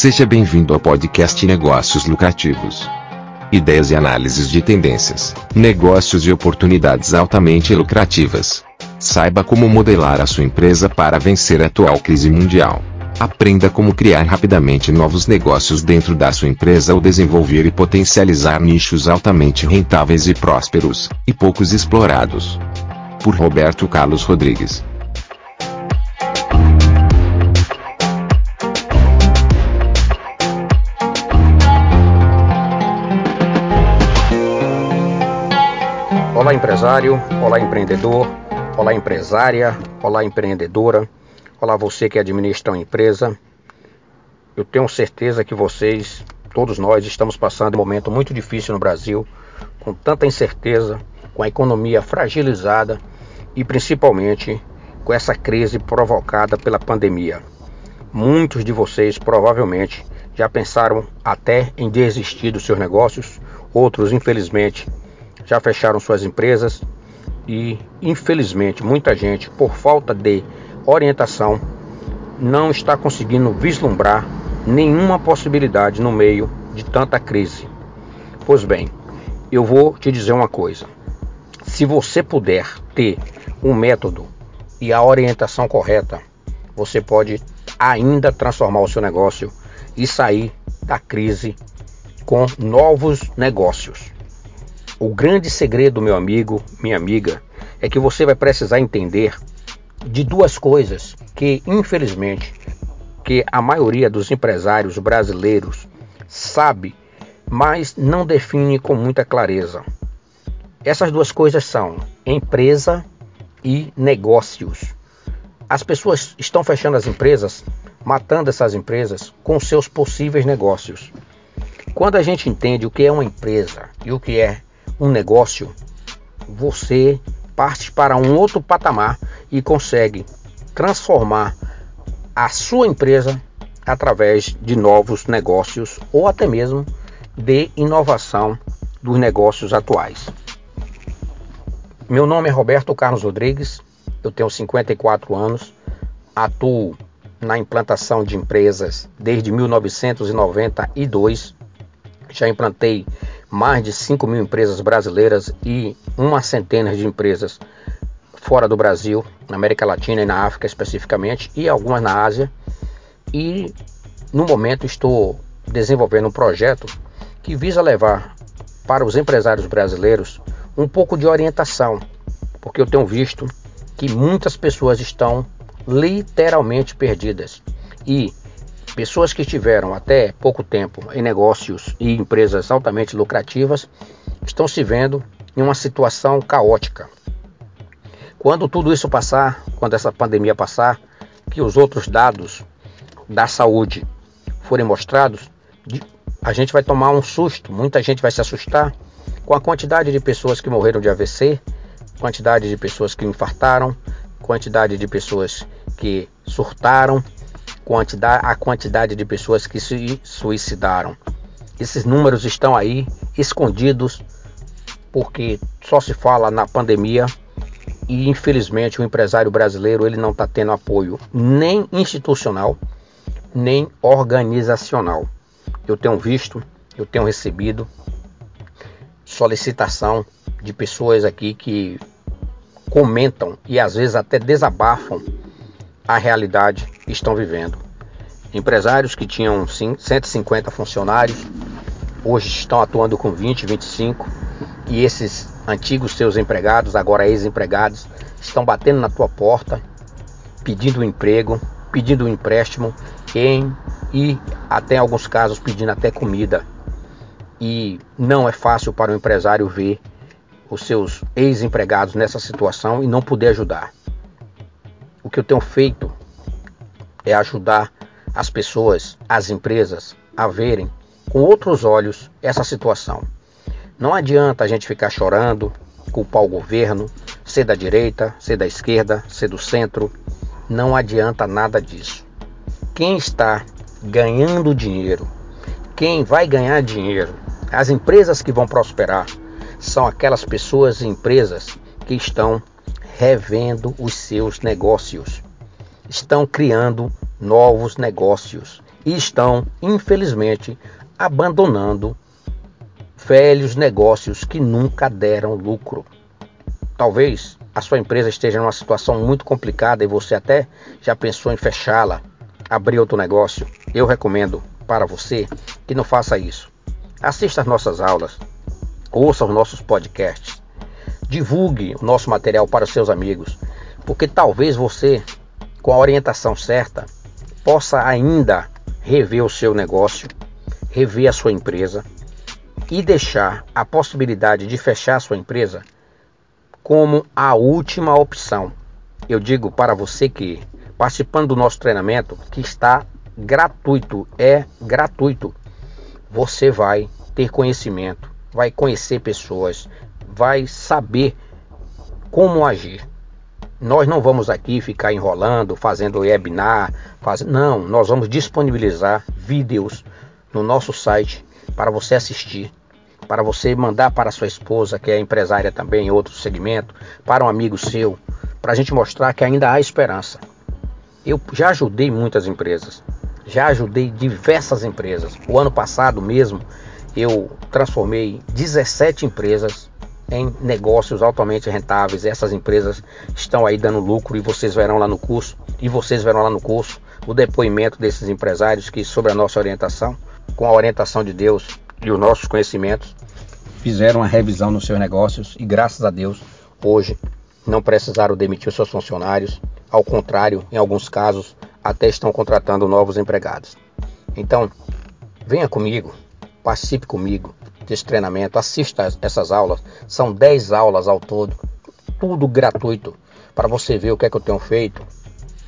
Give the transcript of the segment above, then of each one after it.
Seja bem-vindo ao podcast Negócios Lucrativos. Ideias e análises de tendências, negócios e oportunidades altamente lucrativas. Saiba como modelar a sua empresa para vencer a atual crise mundial. Aprenda como criar rapidamente novos negócios dentro da sua empresa ou desenvolver e potencializar nichos altamente rentáveis e prósperos, e poucos explorados. Por Roberto Carlos Rodrigues. Empresário, olá empreendedor, olá empresária, olá empreendedora, olá você que administra uma empresa. Eu tenho certeza que vocês, todos nós, estamos passando um momento muito difícil no Brasil, com tanta incerteza, com a economia fragilizada e principalmente com essa crise provocada pela pandemia. Muitos de vocês provavelmente já pensaram até em desistir dos seus negócios, outros, infelizmente, já fecharam suas empresas e, infelizmente, muita gente, por falta de orientação, não está conseguindo vislumbrar nenhuma possibilidade no meio de tanta crise. Pois bem, eu vou te dizer uma coisa: se você puder ter um método e a orientação correta, você pode ainda transformar o seu negócio e sair da crise com novos negócios. O grande segredo, meu amigo, minha amiga, é que você vai precisar entender de duas coisas que, infelizmente, que a maioria dos empresários brasileiros sabe, mas não define com muita clareza. Essas duas coisas são empresa e negócios. As pessoas estão fechando as empresas, matando essas empresas com seus possíveis negócios. Quando a gente entende o que é uma empresa e o que é um negócio, você parte para um outro patamar e consegue transformar a sua empresa através de novos negócios ou até mesmo de inovação dos negócios atuais. Meu nome é Roberto Carlos Rodrigues, eu tenho 54 anos, atuo na implantação de empresas desde 1992. Já implantei mais de 5 mil empresas brasileiras e uma centena de empresas fora do Brasil, na América Latina e na África especificamente, e algumas na Ásia. E no momento estou desenvolvendo um projeto que visa levar para os empresários brasileiros um pouco de orientação, porque eu tenho visto que muitas pessoas estão literalmente perdidas. E Pessoas que estiveram até pouco tempo em negócios e empresas altamente lucrativas estão se vendo em uma situação caótica. Quando tudo isso passar, quando essa pandemia passar, que os outros dados da saúde forem mostrados, a gente vai tomar um susto, muita gente vai se assustar com a quantidade de pessoas que morreram de AVC, quantidade de pessoas que infartaram, quantidade de pessoas que surtaram, quantidade, a quantidade de pessoas que se suicidaram. Esses números estão aí escondidos porque só se fala na pandemia e infelizmente o empresário brasileiro ele não está tendo apoio nem institucional nem organizacional. Eu tenho visto, eu tenho recebido solicitação de pessoas aqui que comentam e às vezes até desabafam a realidade estão vivendo. Empresários que tinham 150 funcionários hoje estão atuando com 20, 25 e esses antigos seus empregados, agora ex-empregados, estão batendo na tua porta, pedindo um emprego, pedindo um empréstimo em, e até em alguns casos pedindo até comida. E não é fácil para o empresário ver os seus ex-empregados nessa situação e não poder ajudar. O que eu tenho feito é ajudar as pessoas, as empresas a verem com outros olhos essa situação. Não adianta a gente ficar chorando, culpar o governo, ser da direita, ser da esquerda, ser do centro. Não adianta nada disso. Quem está ganhando dinheiro, quem vai ganhar dinheiro, as empresas que vão prosperar, são aquelas pessoas e empresas que estão revendo os seus negócios, estão criando novos negócios, e estão, infelizmente, abandonando velhos negócios que nunca deram lucro. Talvez a sua empresa esteja numa situação muito complicada e você até já pensou em fechá-la, abrir outro negócio. Eu recomendo para você que não faça isso. Assista às nossas aulas, ouça os nossos podcasts, divulgue o nosso material para os seus amigos, porque talvez você, com a orientação certa, possa ainda rever o seu negócio, rever a sua empresa e deixar a possibilidade de fechar a sua empresa como a última opção. Eu digo para você que participando do nosso treinamento, que está gratuito, é gratuito, você vai ter conhecimento, vai conhecer pessoas, vai saber como agir. Nós não vamos aqui ficar enrolando, fazendo webinar, faz... não, nós vamos disponibilizar vídeos no nosso site para você assistir, para você mandar para sua esposa, que é empresária também em outro segmento, para um amigo seu, para a gente mostrar que ainda há esperança. Eu já ajudei muitas empresas, já ajudei diversas empresas. O ano passado mesmo eu transformei 17 empresas em negócios altamente rentáveis. Essas empresas estão aí dando lucro e vocês verão lá no curso, e vocês verão lá no curso o depoimento desses empresários que sobre a nossa orientação, com a orientação de Deus e os nossos conhecimentos, fizeram uma revisão nos seus negócios e graças a Deus hoje não precisaram demitir seus funcionários, ao contrário, em alguns casos até estão contratando novos empregados. Então, venha comigo, participe comigo, desse treinamento, assista essas aulas. São 10 aulas ao todo, tudo gratuito, para você ver o que é que eu tenho feito,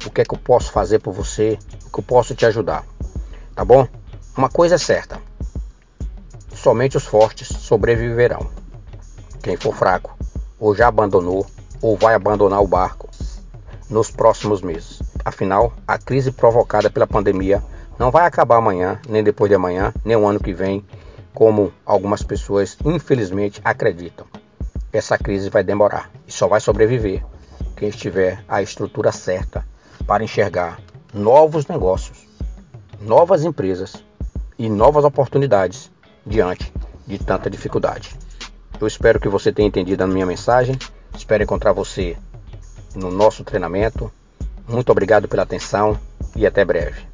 o que é que eu posso fazer por você, o que eu posso te ajudar. Tá bom? Uma coisa é certa: somente os fortes sobreviverão. Quem for fraco, ou já abandonou, ou vai abandonar o barco nos próximos meses. Afinal, a crise provocada pela pandemia não vai acabar amanhã, nem depois de amanhã, nem o ano que vem, como algumas pessoas infelizmente acreditam. Essa crise vai demorar e só vai sobreviver quem tiver a estrutura certa para enxergar novos negócios, novas empresas e novas oportunidades diante de tanta dificuldade. Eu espero que você tenha entendido a minha mensagem. Espero encontrar você no nosso treinamento. Muito obrigado pela atenção e até breve.